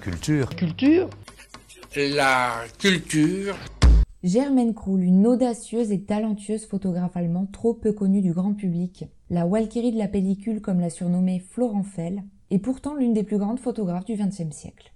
Culture. Culture. La culture. Germaine Krull, une audacieuse et talentueuse photographe allemande trop peu connue du grand public, la Walkyrie de la pellicule comme l'a surnommée Florent Fell, est pourtant l'une des plus grandes photographes du XXe siècle.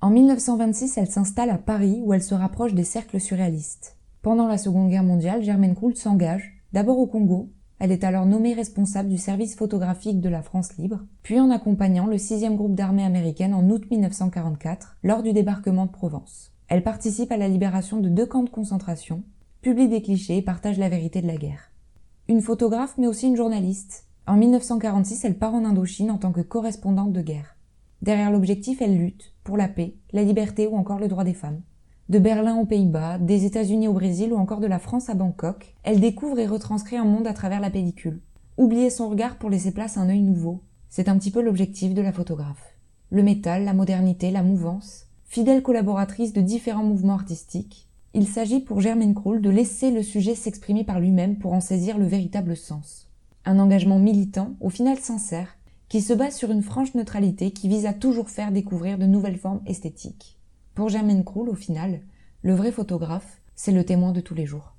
En 1926, elle s'installe à Paris où elle se rapproche des cercles surréalistes. Pendant la Seconde Guerre mondiale, Germaine Krull s'engage, d'abord au Congo, elle est alors nommée responsable du service photographique de la France libre, puis en accompagnant le 6e groupe d'armée américaine en août 1944 lors du débarquement de Provence. Elle participe à la libération de deux camps de concentration, publie des clichés et partage la vérité de la guerre. Une photographe mais aussi une journaliste. En 1946, elle part en Indochine en tant que correspondante de guerre. Derrière l'objectif, elle lutte pour la paix, la liberté ou encore le droit des femmes. De Berlin aux Pays-Bas, des États-Unis au Brésil ou encore de la France à Bangkok, elle découvre et retranscrit un monde à travers la pellicule. Oublier son regard pour laisser place à un œil nouveau, c'est un petit peu l'objectif de la photographe. Le métal, la modernité, la mouvance, fidèle collaboratrice de différents mouvements artistiques, il s'agit pour Germaine Krull de laisser le sujet s'exprimer par lui-même pour en saisir le véritable sens. Un engagement militant, au final sincère, qui se base sur une franche neutralité qui vise à toujours faire découvrir de nouvelles formes esthétiques. Pour Germaine Krull, au final, le vrai photographe, c'est le témoin de tous les jours.